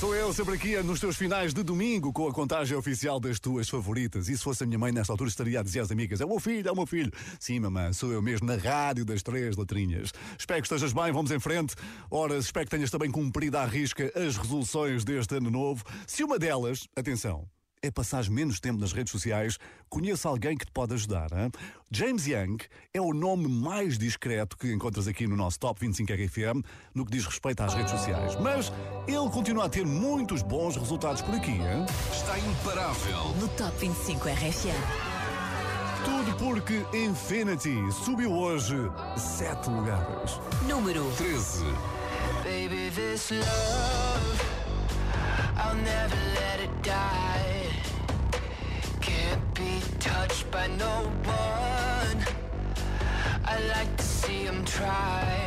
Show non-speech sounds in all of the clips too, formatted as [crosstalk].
Sou eu sempre aqui nos teus finais de domingo com a contagem oficial das tuas favoritas. E se fosse a minha mãe nesta altura estaria a dizer às amigas: É o meu filho, é o meu filho. Sim, mamãe, sou eu mesmo na rádio das três letrinhas. Espero que estejas bem, vamos em frente. Ora, espero que tenhas também cumprido à risca as resoluções deste ano novo. Se uma delas, atenção, é passar menos tempo nas redes sociais, conheço alguém que te pode ajudar. Hein? James Young é o nome mais discreto que encontras aqui no nosso Top 25 RFM no que diz respeito às redes sociais. Mas ele continua a ter muitos bons resultados por aqui. Hein? Está imparável. No Top 25 RFM. Tudo porque Infinity subiu hoje sete lugares. Número 13. Baby, this love, I'll never let it die. Can't be touched by no one. I like to see him try.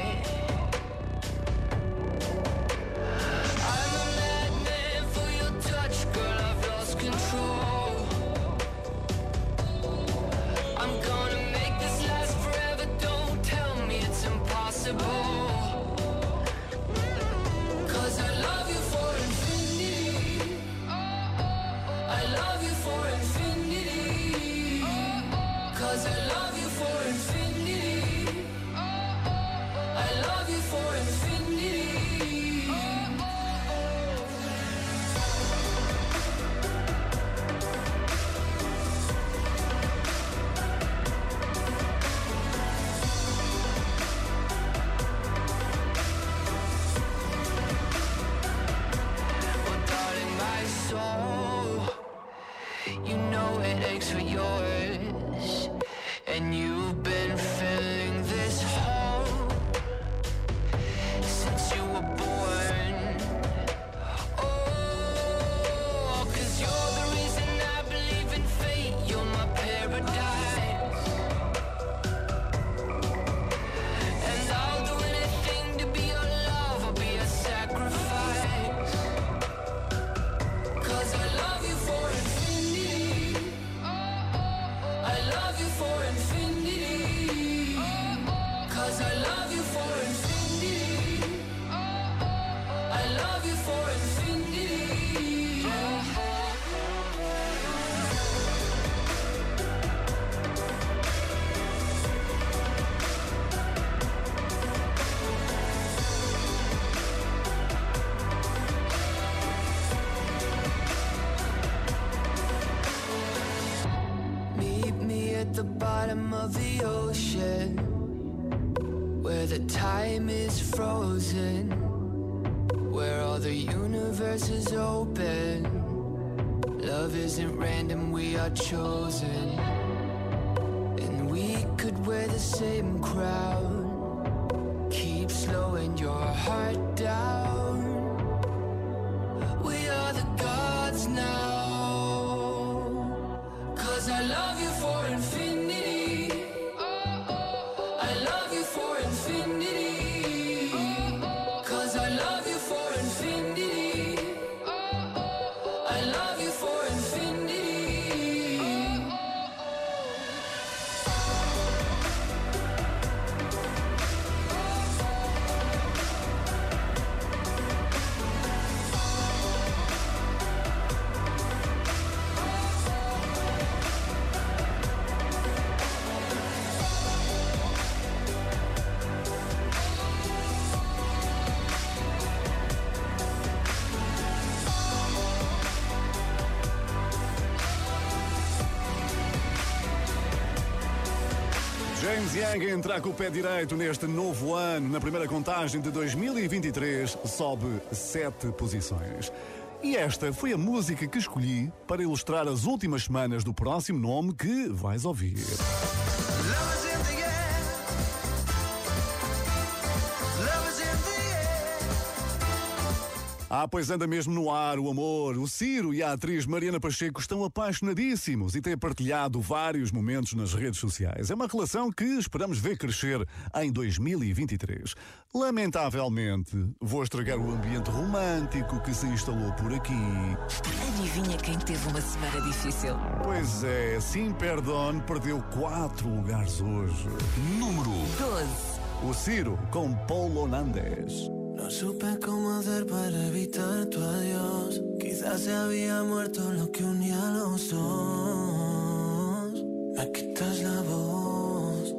Heart down James Young a entrar com o pé direito neste novo ano, na primeira contagem de 2023, sobe sete posições. E esta foi a música que escolhi para ilustrar as últimas semanas do próximo nome que vais ouvir. Ah, pois anda mesmo no ar o amor. O Ciro e a atriz Mariana Pacheco estão apaixonadíssimos e têm partilhado vários momentos nas redes sociais. É uma relação que esperamos ver crescer em 2023. Lamentavelmente, vou estragar o ambiente romântico que se instalou por aqui. Adivinha quem teve uma semana difícil? Pois é, Sim Perdón perdeu quatro lugares hoje. Número 12. O Ciro com Paulo Nandes. Supe cómo hacer para evitar tu adiós. Quizás se había muerto lo que unía a los dos. Me quitas la voz.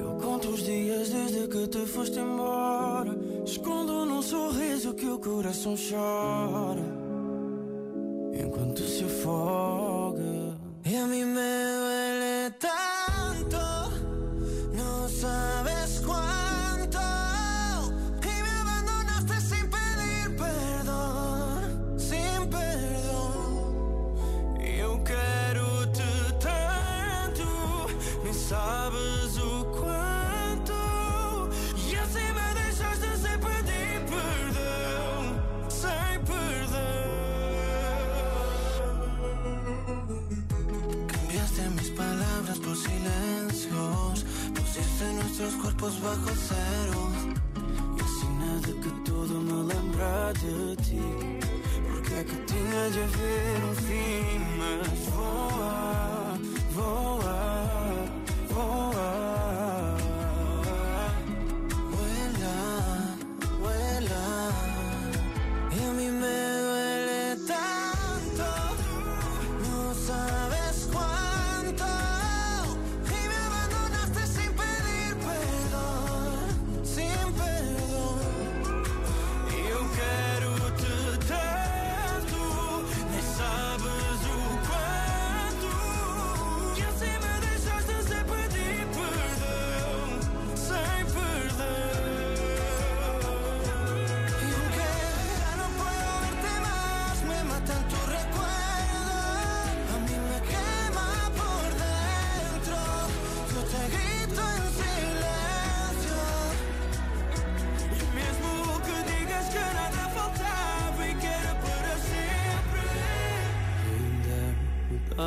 Eu conto os dias desde que te foste embora. Escondo num sorriso que o coração chora.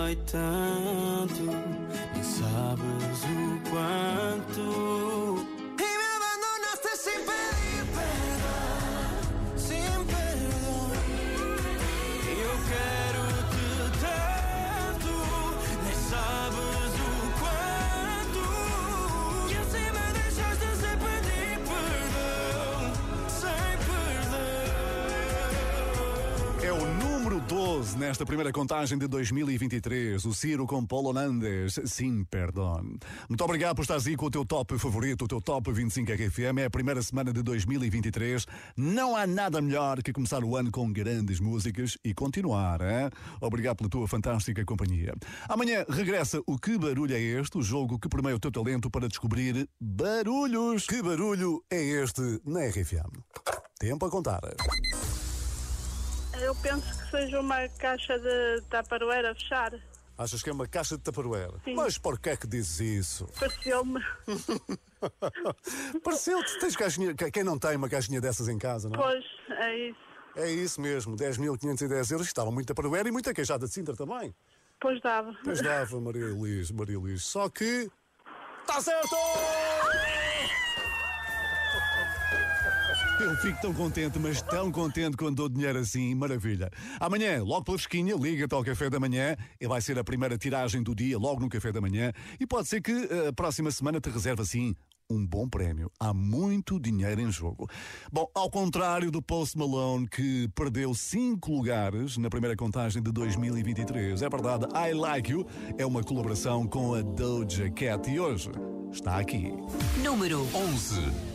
Dói tanto. Nesta primeira contagem de 2023. O Ciro com Paulo Nandes. Sim, perdão. Muito obrigado por estares aí com o teu top favorito, o teu top 25 RFM. É a primeira semana de 2023. Não há nada melhor que começar o ano com grandes músicas e continuar, hein? Obrigado pela tua fantástica companhia. Amanhã regressa o Que Barulho é Este? O jogo que permeia o teu talento para descobrir barulhos. Que barulho é este na RFM? Tempo a contar. Eu penso que seja uma caixa de taparoeira a fechar. Achas que é uma caixa de taparoeira? Sim. Mas por que é que dizes isso? Pareceu-me. [laughs] Pareceu-te, tens caixinha, que- quem não tem uma caixinha dessas em casa, não é? Pois, é isso. É isso mesmo, 10.510 euros, estava muita taparoeira e muita queixada de Sintra também. Pois dava. Pois dava, Maria Luís, Maria Luís. Só que... Está certo! Eu fico tão contente, mas tão contente quando dou dinheiro assim, maravilha. Amanhã, logo pela fresquinha, liga-te ao café da manhã e vai ser a primeira tiragem do dia, logo no café da manhã. E pode ser que eh, a próxima semana te reserve assim um bom prémio. Há muito dinheiro em jogo. Bom, ao contrário do Post Malone, que perdeu cinco lugares na primeira contagem de 2023. É verdade, I Like You é uma colaboração com a Doja Cat e hoje está aqui. Número 11.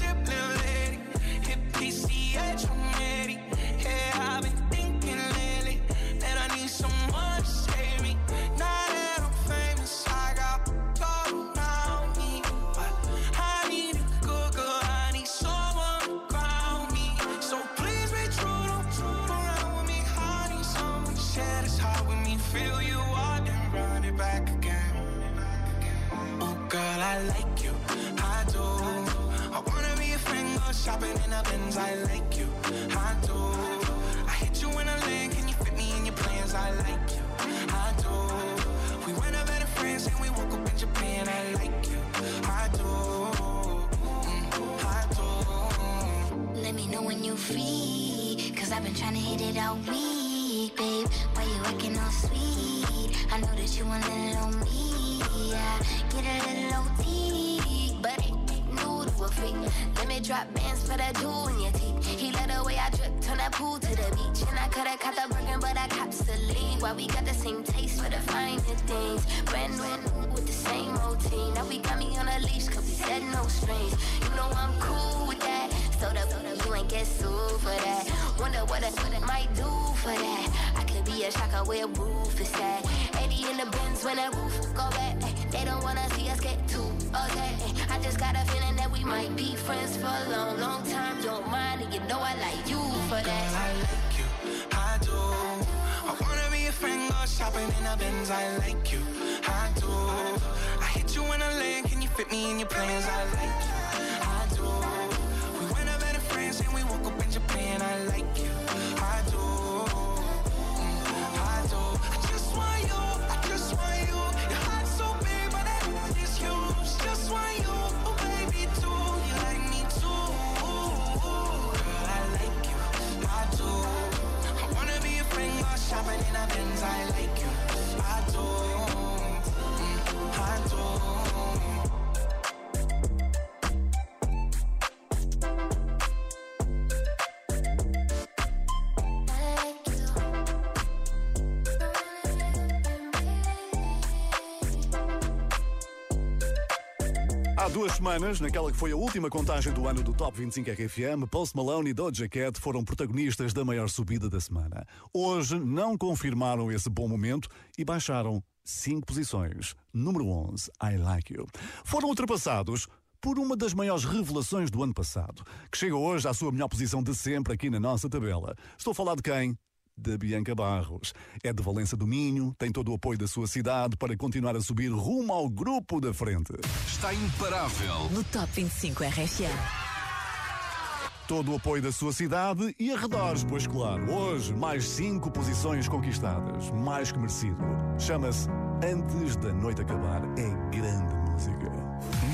back again. Oh, girl, I like you, I do. I wanna be a friend, go shopping in a Benz. I like you, I do. I hit you in a lane, can you fit me in your plans? I like you, I do. We went up better friends and we woke up in Japan. I like you, I do. I do. Let me know when you free. Cause I've been trying to hit it all week, babe. Why you acting all sweet? I know that you want a little on me. Yeah, get a little OT. But ain't new to a freak. Let me drop bands for that jewel in your teeth. He let the way I drip, turn that pool to the beach. And I coulda caught the Birkin, but I copped the lead. Why we got the same taste for the finer things. Brand new with the same routine. Now we got me on a leash, cause we said no strings. You know I'm cool with that. So the you ain't get sued for that. Wonder what I might do for that. I could be a shocker where roof is at. 80 in the bins when that roof go back. They don't wanna see us get too upset. I just got a feeling that we might be friends for a long, long time. Don't mind, and you know I like you for that. I like you, I do. I wanna be a friend, go shopping in the Benz. I like you, I do. I hit you in a lane, can you fit me in your plans? I like you, I do. We went up better friends and we woke up in Japan. I like you, I do. Shopping in a Benz. I like you, duas semanas, naquela que foi a última contagem do ano do Top 25 RFM, Post Malone e Doja Cat foram protagonistas da maior subida da semana. Hoje não confirmaram esse bom momento e baixaram 5 posições. Número 11, I Like You. Foram ultrapassados por uma das maiores revelações do ano passado, que chega hoje à sua melhor posição de sempre aqui na nossa tabela. Estou a falar de quem? Da Bianca Barros. É de Valença do Minho, tem todo o apoio da sua cidade para continuar a subir rumo ao grupo da frente. Está imparável. No Top 25 RFM. Todo o apoio da sua cidade e arredores, pois claro, hoje mais cinco posições conquistadas, mais que merecido. Chama-se Antes da Noite Acabar. É grande música.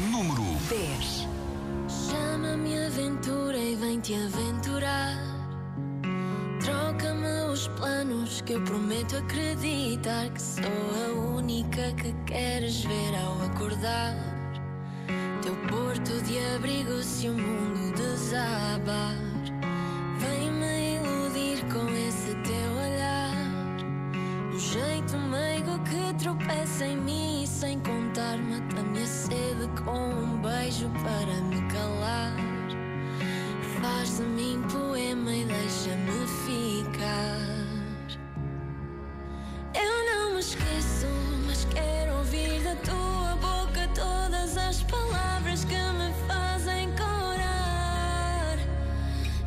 Número 10. Chama-me aventura e vem-te aventurar. Troca-me os planos que eu prometo acreditar que sou a única que queres ver ao acordar. Teu porto de abrigo se o mundo desabar. Vem-me iludir com esse teu olhar. Um jeito meigo que tropeça em mim sem contar mata-me a sede com um beijo para me calar. Faz de mim poema e deixa-me ficar. Eu não me esqueço, mas quero ouvir da tua boca todas as palavras que me fazem corar.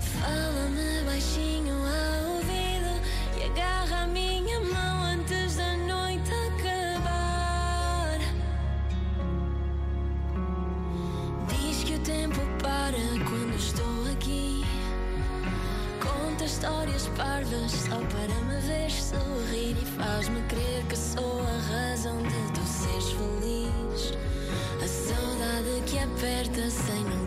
Fala-me baixinho ao ouvido e agarra a minha mão antes da noite acabar. Diz que o tempo para histórias parvas só para me ver sorrir e faz-me crer que sou a razão de tu seres feliz. A saudade que aperta sem nunca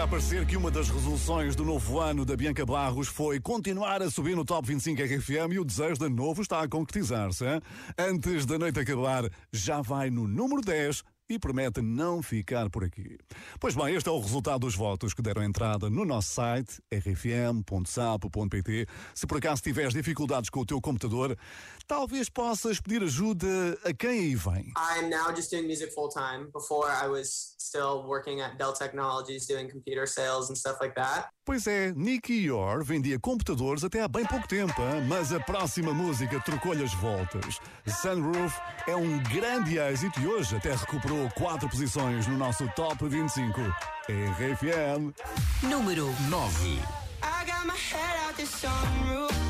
acabar. Quer-me cá parecer que uma das resoluções do novo ano da Bianca Barros foi continuar a subir no Top 25 RFM e o desejo de novo está a concretizar-se. Antes da noite acabar, já vai no número 10 e promete não ficar por aqui. Pois bem, este é o resultado dos votos que deram entrada no nosso site rfm.sapo.pt. Se por acaso tiveres dificuldades com o teu computador, talvez possas pedir ajuda a quem aí vem. I'm now just doing music full time. Before, I was still working at Dell Technologies doing computer sales and stuff like that. Pois é, Nicky Yor vendia computadores até há bem pouco tempo, hein? mas a próxima música trocou-lhe as voltas. Sunroof é um grande êxito e hoje até recuperou quatro posições no nosso Top 25. RFM. Número 9. I got my head out the sunroof.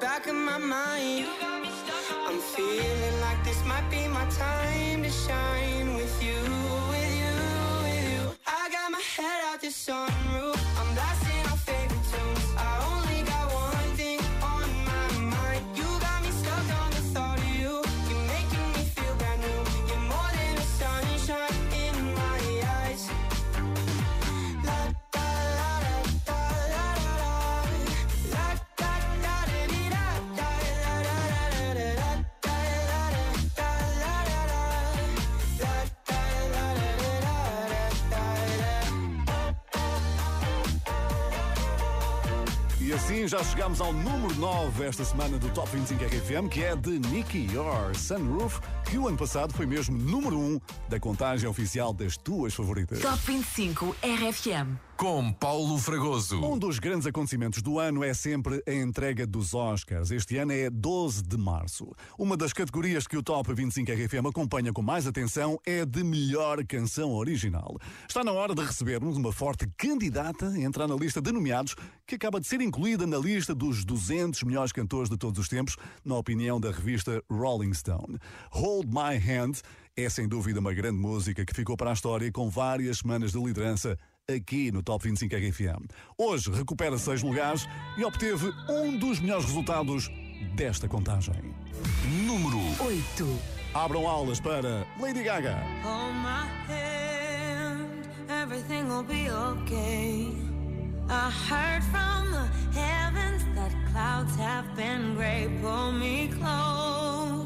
back of my mind. I'm feeling like this might be my time assim já chegamos ao número 9 esta semana do Top 25 RFM, que é de Nicky Your Sunroof, que o ano passado foi mesmo número 1 da contagem oficial das tuas favoritas. Top 25 RFM. Com Paulo Fragoso. Um dos grandes acontecimentos do ano é sempre a entrega dos Oscars. Este ano é 12 de março. Uma das categorias que o Top 25 RFM acompanha com mais atenção é de melhor canção original. Está na hora de recebermos uma forte candidata a entrar na lista de nomeados, que acaba de ser incluída na lista dos 200 melhores cantores de todos os tempos, na opinião da revista Rolling Stone. Hold My Hand é sem dúvida uma grande música que ficou para a história com várias semanas de liderança aqui no Top 25 RFM. Hoje recupera seis lugares e obteve um dos melhores resultados desta contagem. Número 8. Abram aulas para Lady Gaga. Hold my hand, everything will be okay. I heard from the heavens that that clouds have been gray. Pull me close,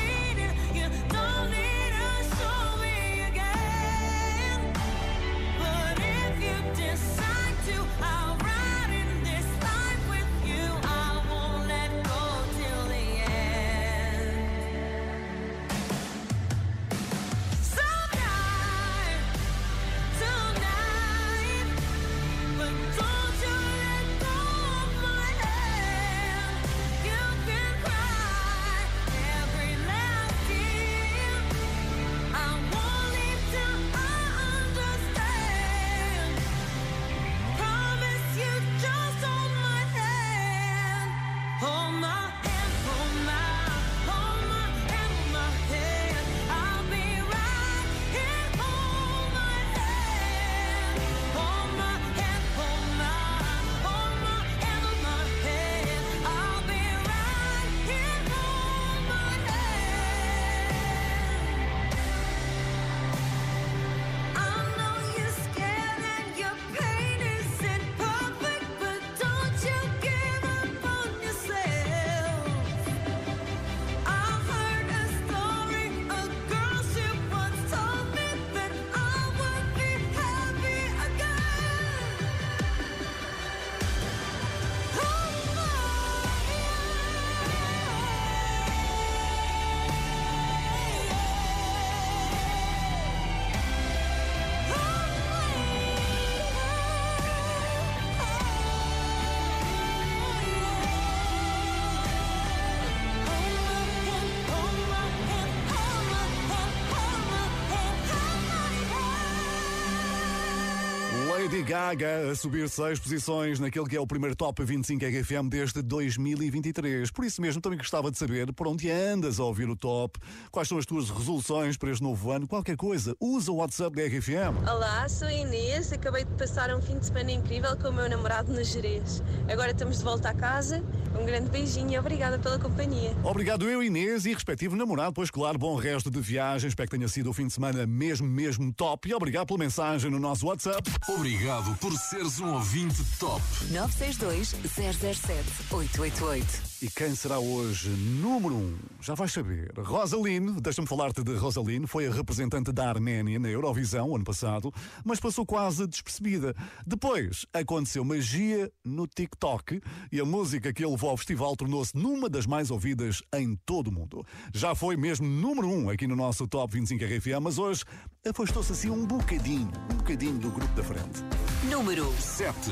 decide to, Gaga a subir seis posições naquele que é o primeiro Top 25 RFM desde 2023. Por isso mesmo também gostava de saber por onde andas a ouvir o Top, quais são as tuas resoluções para este novo ano, qualquer coisa, usa o WhatsApp da RFM. Olá, sou a Inês. Acabei de passar um fim de semana incrível com o meu namorado no Jerez. Agora estamos de volta a casa. Um grande beijinho e obrigada pela companhia. Obrigado eu, Inês, e respectivo namorado, pois claro, bom resto de viagem, espero que tenha sido o fim de semana mesmo, mesmo top, e obrigado pela mensagem no nosso WhatsApp. Obrigado por seres um ouvinte top. 962 007 888. E quem será hoje número um? Já vais saber. Rosaline, deixa-me falar-te de Rosaline, foi a representante da Arménia na Eurovisão ano passado, mas passou quase despercebida. Depois aconteceu magia no TikTok e a música que ele levou ao festival tornou-se numa das mais ouvidas em todo o mundo. Já foi mesmo número um aqui no nosso Top 25 RFA, mas hoje afastou-se assim um bocadinho, um bocadinho do grupo da frente. Número 7.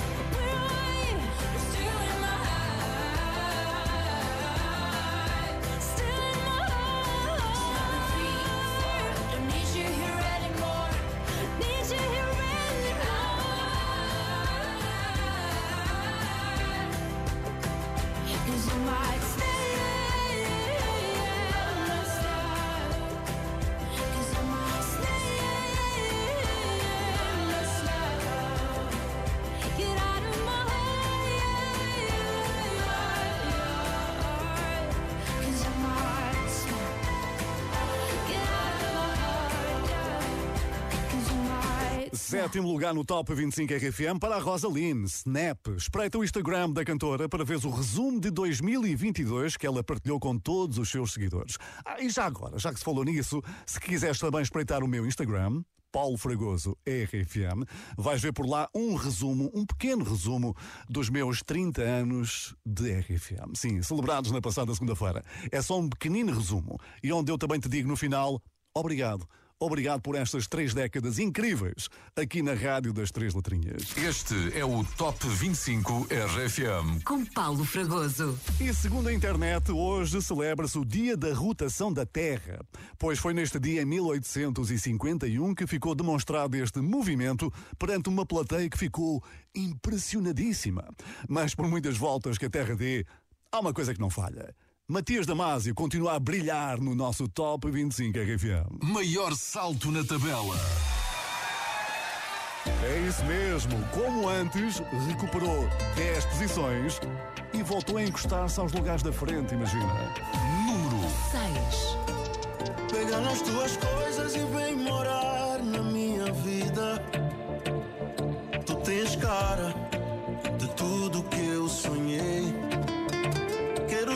Sétimo lugar no Top 25 RFM para a Rosaline, Snap. Espreita o Instagram da cantora para ver o resumo de 2022 que ela partilhou com todos os seus seguidores. Ah, e já agora, já que se falou nisso, se quiseres também espreitar o meu Instagram, Paulo Fragoso RFM, vais ver por lá um resumo, um pequeno resumo dos meus 30 anos de RFM. Sim, celebrados na passada segunda-feira. É só um pequenino resumo e onde eu também te digo no final, obrigado. Obrigado por estas três décadas incríveis aqui na Rádio das Três Letrinhas. Este é o Top 25 RFM. Com Paulo Fragoso. E segundo a internet, hoje celebra-se o Dia da Rotação da Terra, pois foi neste dia em 1851 que ficou demonstrado este movimento perante uma plateia que ficou impressionadíssima. Mas por muitas voltas que a Terra dê, há uma coisa que não falha. Matias Damasio continua a brilhar no nosso Top 25 RFM. Maior salto na tabela. É isso mesmo, como antes, recuperou 10 posições e voltou a encostar-se aos lugares da frente, imagina. Número 6. Pega nas tuas coisas e vem morar na minha vida. Tu tens cara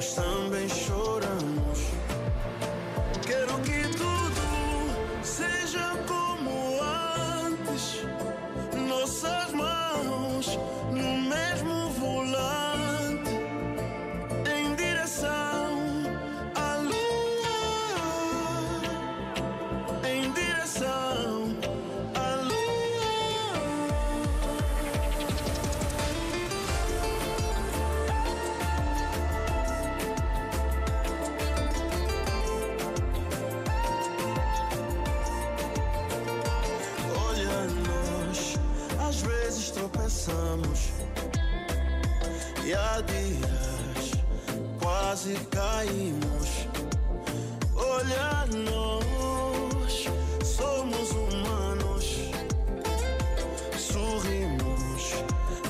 mas também choramos. Quase caímos. Olha nós, somos humanos, sorrimos,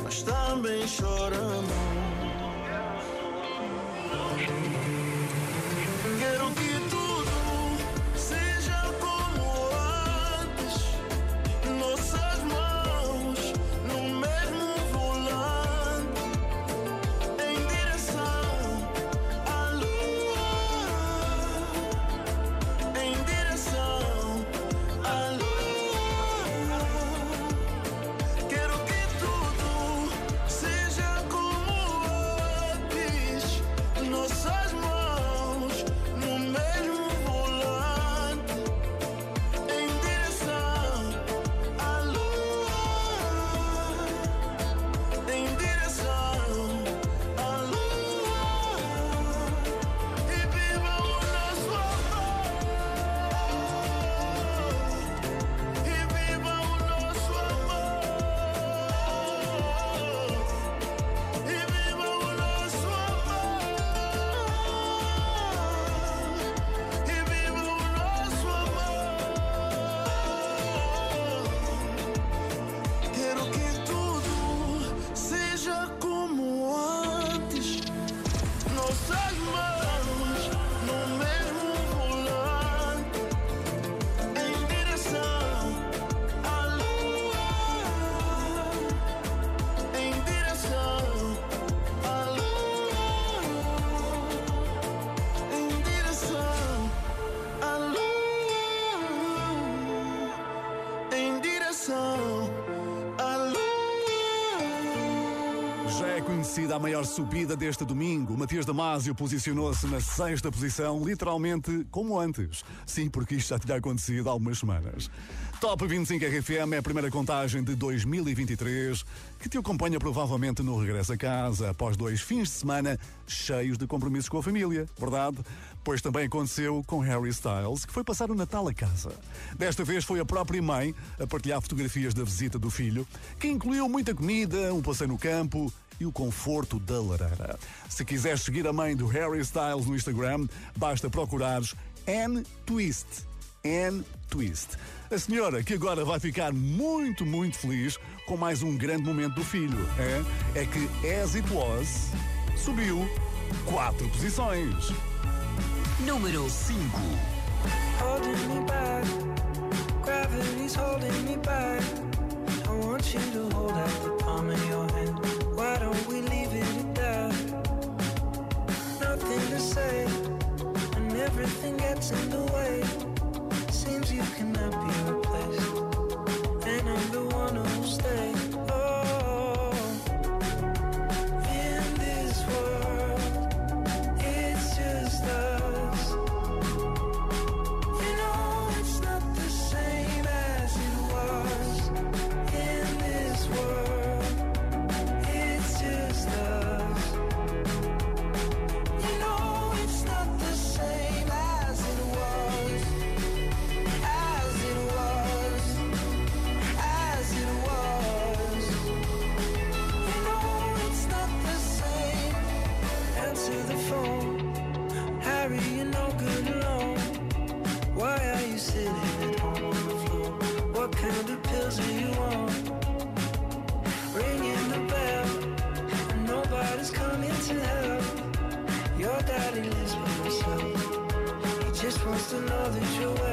mas também choramos. Acontecida a maior subida deste domingo. Matias Damasio posicionou-se na sexta posição, literalmente como antes. Sim, porque isto já tinha acontecido há algumas semanas. Top 25 RFM é a primeira contagem de 2023 que te acompanha provavelmente no regresso a casa após dois fins de semana cheios de compromissos com a família, verdade? Pois também aconteceu com Harry Styles, que foi passar o Natal a casa. Desta vez foi a própria mãe a partilhar fotografias da visita do filho, que incluiu muita comida, um passeio no campo e o conforto da lareira. Se quiseres seguir a mãe do Harry Styles no Instagram, basta procurares N Twist. N Twist. A senhora que agora vai ficar muito, muito feliz com mais um grande momento do filho. É, é que As It Was subiu quatro posições. Número 5. holding me back. Gravity's holding me back. I want you to hold out the palm of your hand. Why don't we leave it at that? Nothing to say, and everything gets in the way. Seems you cannot be replaced, to know that you're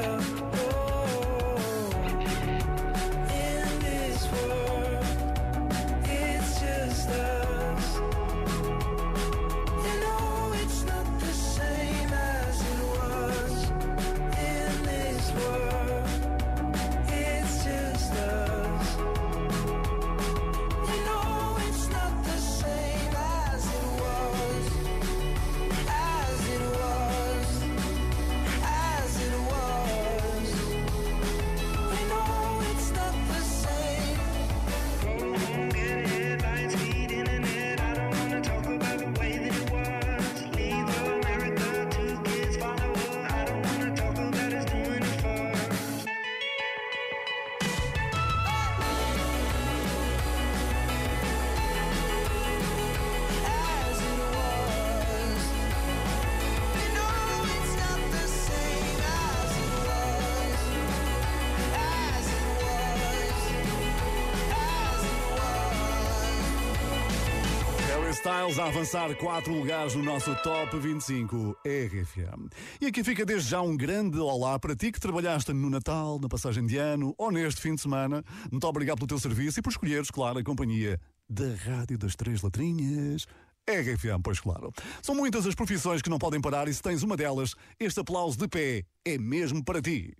A avançar quatro lugares no nosso Top 25 RFM. E aqui fica desde já um grande olá para ti que trabalhaste no Natal, na passagem de ano ou neste fim de semana. Muito obrigado pelo teu serviço e por escolheres, claro, a companhia da Rádio das Três Letrinhas. RFM, pois claro. São muitas as profissões que não podem parar e se tens uma delas, este aplauso de pé é mesmo para ti.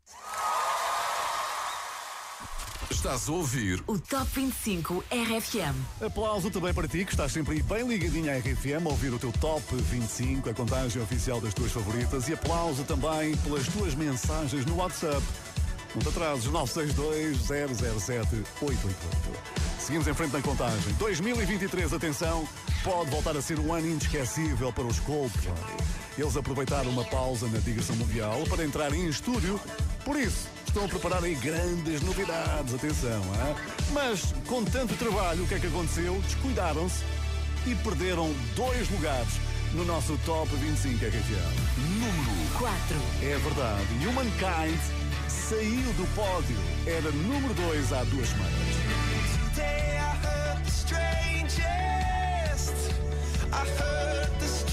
Estás a ouvir O Top 25 RFM. Aplauso também para ti, que estás sempre aí bem ligadinho à RFM, a ouvir o teu Top 25, a contagem oficial das tuas favoritas. E aplauso também pelas tuas mensagens no WhatsApp. Não te atrases, 962-007-888. Seguimos em frente na contagem. 2023, atenção, pode voltar a ser um ano inesquecível para os Coldplay. Eles aproveitaram uma pausa na digressão mundial para entrar em estúdio, por isso estão a preparar aí grandes novidades, atenção, hein? Mas com tanto trabalho, o que é que aconteceu? Descuidaram-se e perderam dois lugares no nosso Top 25 RFM. número 4. É verdade, Humankind saiu do pódio. Era número 2 há duas semanas. Today I heard the strangest. I heard the strangest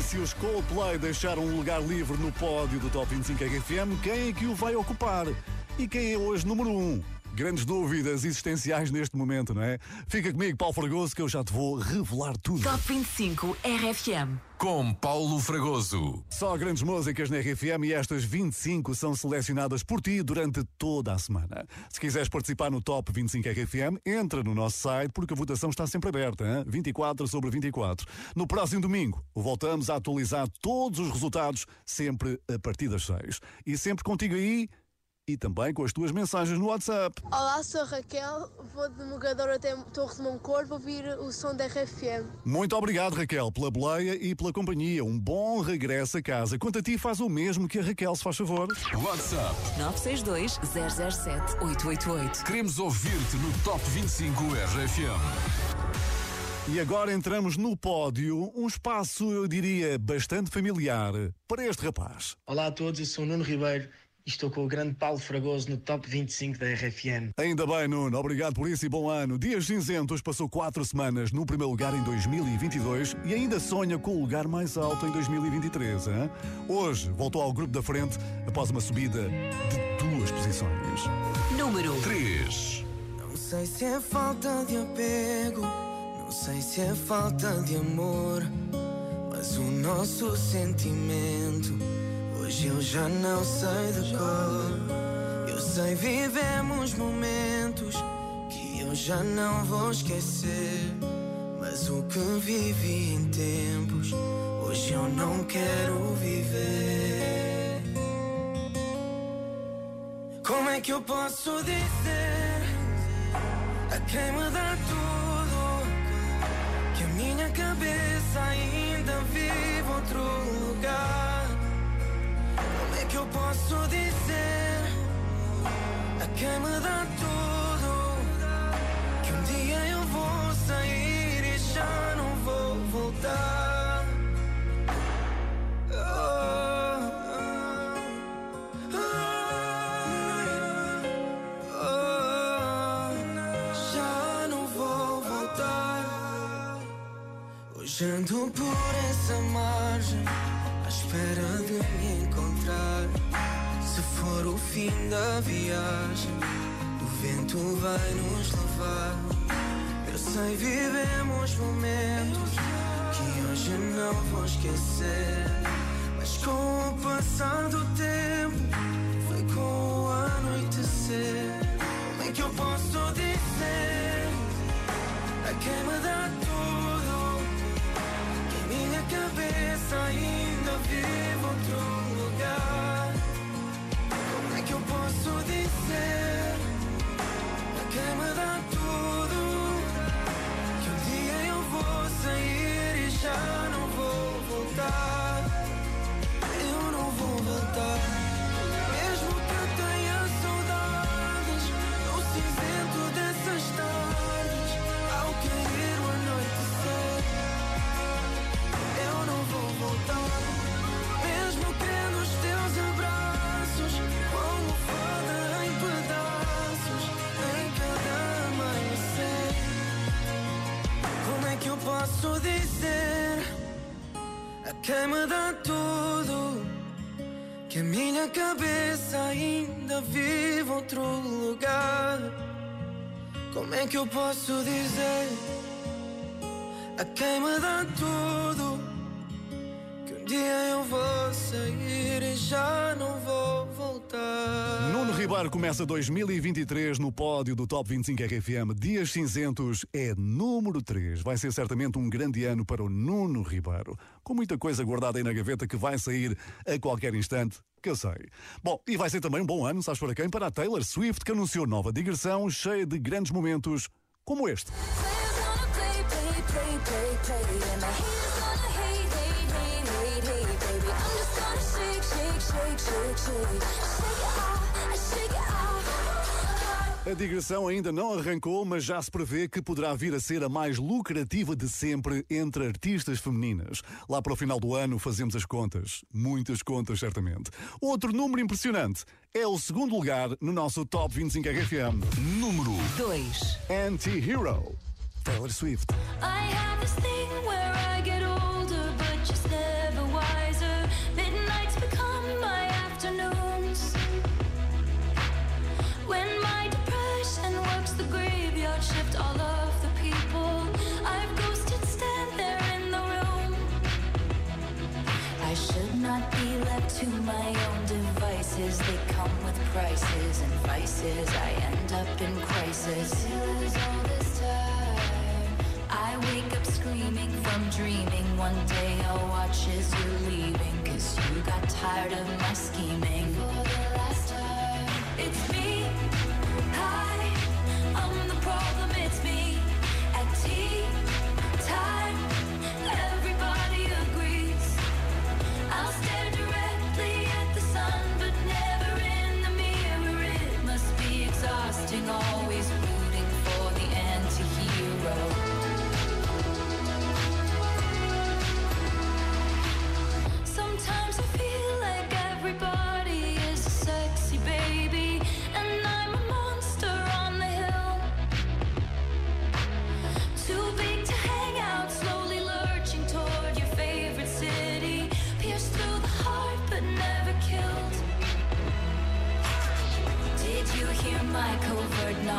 se os Coldplay deixaram um lugar livre no pódio do Top 25 RFM, quem é que o vai ocupar? E quem é hoje número 1? Um? Grandes dúvidas existenciais neste momento, não é? Fica comigo, Paulo Fragoso, que eu já te vou revelar tudo. Top 25 RFM. Com Paulo Fragoso. Só grandes músicas na RFM e estas 25 são selecionadas por ti durante toda a semana. Se quiseres participar no Top 25 RFM, entra no nosso site porque a votação está sempre aberta, hein? 24 sobre 24. No próximo domingo, voltamos a atualizar todos os resultados, sempre a partir das 6. E sempre contigo aí e também com as tuas mensagens no WhatsApp. Olá, sou a Raquel, vou de Mogador até Torre de Moncorvo para ouvir o som da RFM. Muito obrigado, Raquel, pela boleia e pela companhia. Um bom regresso a casa. Quanto a ti, faz o mesmo que a Raquel, se faz favor. WhatsApp 962 007 888. Queremos ouvir-te no Top 25 RFM. E agora entramos no pódio, um espaço, eu diria, bastante familiar para este rapaz. Olá a todos, eu sou o Nuno Ribeiro estou com o grande Paulo Fragoso no Top 25 da RFM. Ainda bem, Nuno, obrigado por isso e bom ano. Dias Cinzentos passou quatro semanas no primeiro lugar em 2022 e ainda sonha com o lugar mais alto em 2023. Hein? Hoje voltou ao grupo da frente após uma subida de duas posições. Número 3. Não sei se é falta de apego, não sei se é falta de amor, mas o nosso sentimento hoje eu já não sei de cor. Eu sei vivemos momentos que eu já não vou esquecer, mas o que vivi em tempos hoje eu não quero viver. Como é que eu posso dizer a quem me dá tudo que a minha cabeça ainda vive outro que eu posso dizer a quem me dá tudo que um dia eu vou sair e já não vou voltar? Já não vou voltar. Hoje ando por essa margem à espera de me Se for o fim da viagem, o vento vai nos levar. Eu sei, vivemos momentos que hoje não vou esquecer. Mas com o passar do tempo, foi com o anoitecer. Como é que eu posso dizer a quem me dá tudo? Como é que eu posso dizer? A quem me dá tudo Começa 2023 no pódio do Top 25 RFM. Dias Cinzentos é número 3. Vai ser certamente um grande ano para o Nuno Ribeiro. Com muita coisa guardada aí na gaveta que vai sair a qualquer instante, que eu sei. Bom, e vai ser também um bom ano, sabes para quem? Para a Taylor Swift, que anunciou nova digressão cheia de grandes momentos como este. A digressão ainda não arrancou, mas já se prevê que poderá vir a ser a mais lucrativa de sempre entre artistas femininas. Lá para o final do ano fazemos as contas. Muitas contas, certamente. Outro número impressionante é o segundo lugar no nosso Top 25 RFM. Número 2. Anti-Hero. Taylor Swift. I have this thing where I get prices and vices. I end up in crisis. I wake up screaming from dreaming. One day I'll watch as you're leaving. Cause you got tired of my scheming. For the last time, it's me. Hi, I'm the problem, it's me. At tea always rooting for the anti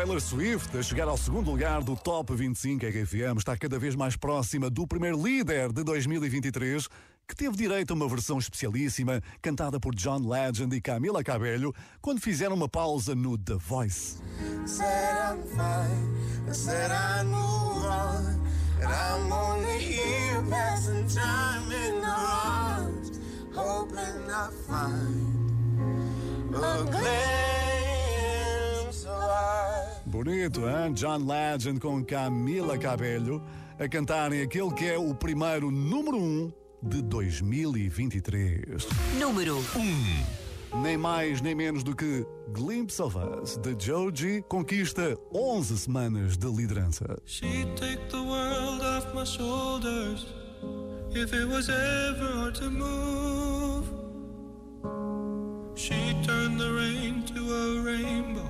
Taylor Swift a chegar ao segundo lugar do Top 25 RFM está cada vez mais próxima do primeiro líder de 2023 que teve direito a uma versão especialíssima cantada por John Legend e Camila Cabello quando fizeram uma pausa no The Voice. Bonito, hein? John Legend com Camila Cabello a cantarem aquele que é o primeiro número 1 um de 2023. Número 1. Um. Nem mais nem menos do que Glimpse of Us de Joji conquista 11 semanas de liderança. She'd take the world off my shoulders if it was ever hard to move. She'd turn the rain to a rainbow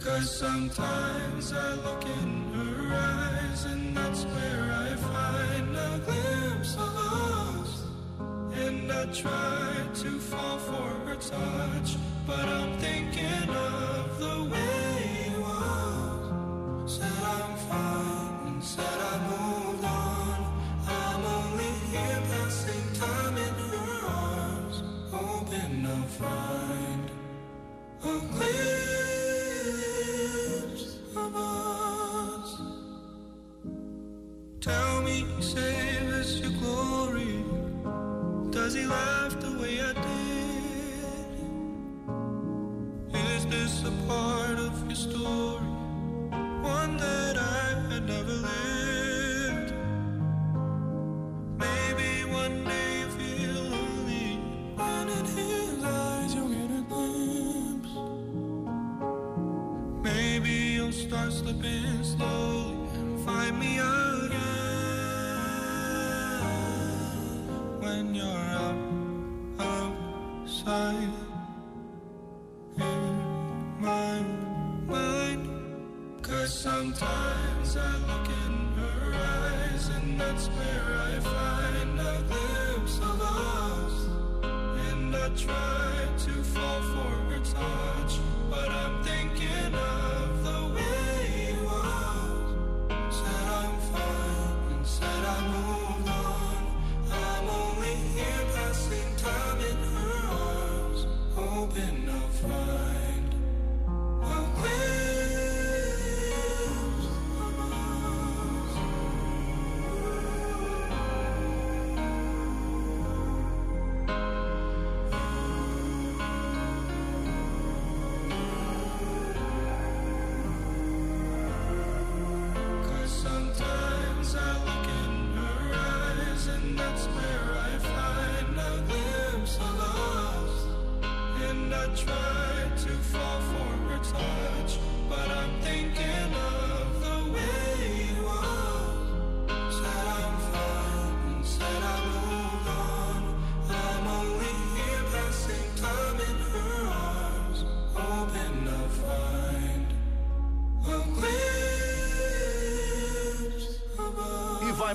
Cause sometimes I look in her eyes and that's where I find a glimpse of us. And I try to fall for her touch, but I'm thinking of the way it was. Said I'm fine and said I moved on. I'm only here passing time in her arms, hoping I'll find a glimpse Tell me, save us your glory. Does he laugh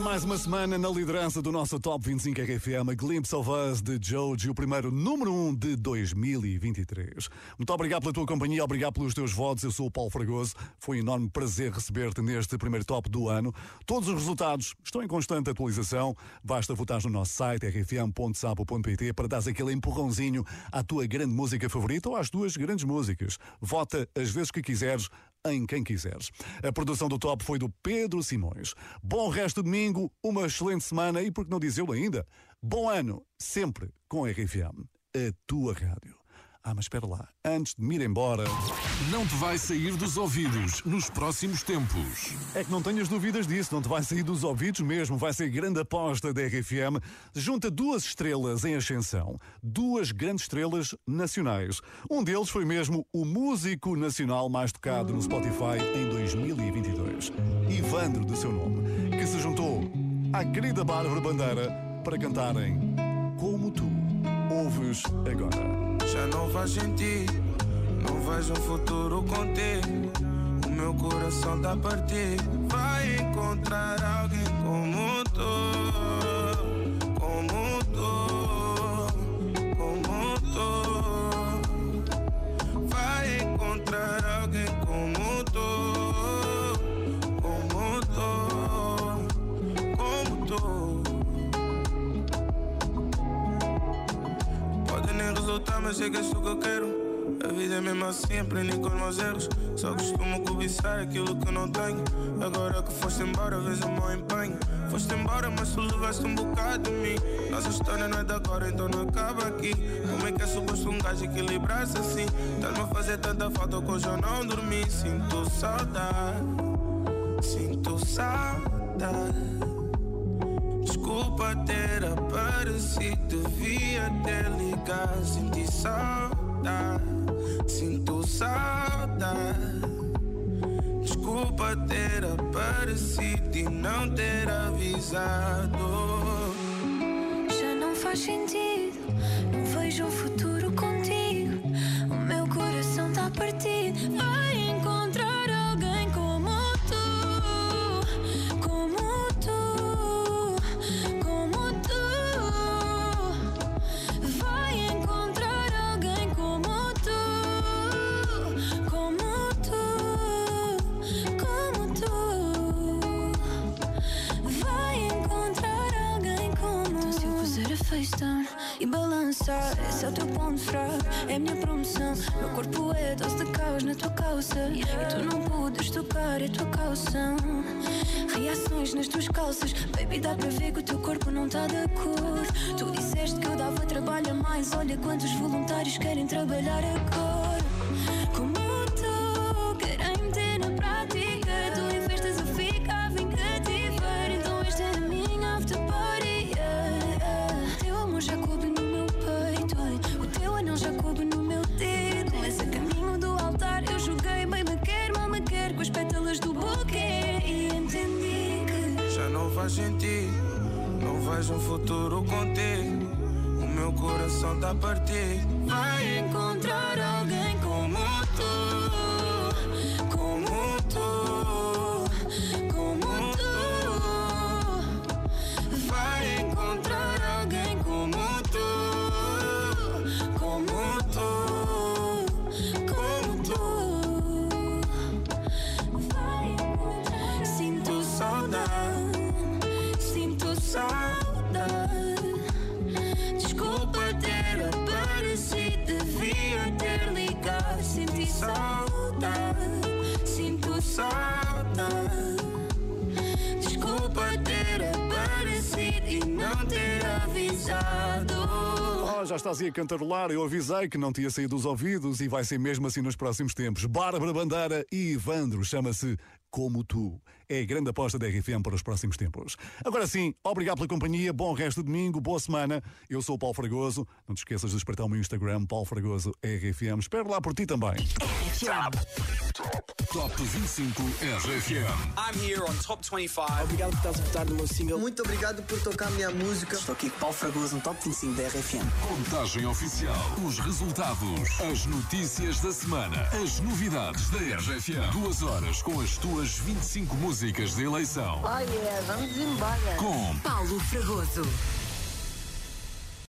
mais uma semana na liderança do nosso Top 25 RFM, a Glimpse of Us de Joji, o primeiro número 1 um de 2023. Muito obrigado pela tua companhia, obrigado pelos teus votos. Eu sou o Paulo Fragoso. Foi um enorme prazer receber-te neste primeiro top do ano. Todos os resultados estão em constante atualização. Basta votar no nosso site rfm.sapo.pt para dar aquele empurrãozinho à tua grande música favorita ou às tuas grandes músicas. Vota as vezes que quiseres em quem quiseres. A produção do top foi do Pedro Simões. Bom resto de domingo, uma excelente semana e, por que não dizê-lo ainda, bom ano, sempre com a RFM, a tua rádio. Ah, mas espera lá, antes de me ir embora. Não te vai sair dos ouvidos nos próximos tempos. É que não tenhas dúvidas disso, não te vai sair dos ouvidos mesmo, vai ser grande aposta da RFM. Junta duas estrelas em ascensão, duas grandes estrelas nacionais. Um deles foi mesmo o músico nacional mais tocado no Spotify em 2022, Ivandro, de seu nome, que se juntou à querida Bárbara Bandeira para cantarem Como Tu. Agora. Já não faz sentido, não vejo um futuro contigo. O meu coração tá partido. Vai encontrar alguém como tu, como tu, como tu. Vai encontrar alguém Mas sei que é isso que eu quero. A vida é mesmo assim, aprendi com meus erros. Só costumo cobiçar aquilo que não tenho. Agora que foste embora, vejo o meu empenho. Foste embora, mas tu levaste um bocado de mim. Nossa história não é de agora, então não acaba aqui. Como é que é suposto um gajo equilibrar-se assim? Estás-me a fazer tanta falta que hoje eu não dormi. Sinto saudade, sinto saudade. Desculpa ter aparecido, devia ter ligado. Senti saudade, sinto saudade. Desculpa ter aparecido e não ter avisado. Já não faz sentido, calças, baby, dá para ver que o teu corpo não tá de acordo. Tu disseste que eu dava trabalho a mais, olha quantos voluntários querem trabalhar agora. Vejo um futuro contigo. O meu coração tá partido. Aí a cantarolar, eu avisei que não tinha saído dos ouvidos e vai ser mesmo assim nos próximos tempos. Bárbara Bandeira e Ivandro, chama-se Como Tu. É a grande aposta da RFM para os próximos tempos. Agora sim, obrigado pela companhia, bom resto de domingo, boa semana. Eu sou o Paulo Fragoso, não te esqueças de espreitar o meu Instagram, Paulo Fragoso RFM. Espero lá por ti também. Top 25 RFM. I'm here on Top 25. Obrigado por estás a votar no meu single. Muito obrigado por tocar a minha música. Estou aqui com Paulo Fragoso no Top 25 da RFM. Contagem oficial. Os resultados. As notícias da semana. As novidades da RFM. Duas horas com as tuas 25 músicas de eleição. Oh yeah, vamos embora. Com Paulo Fragoso.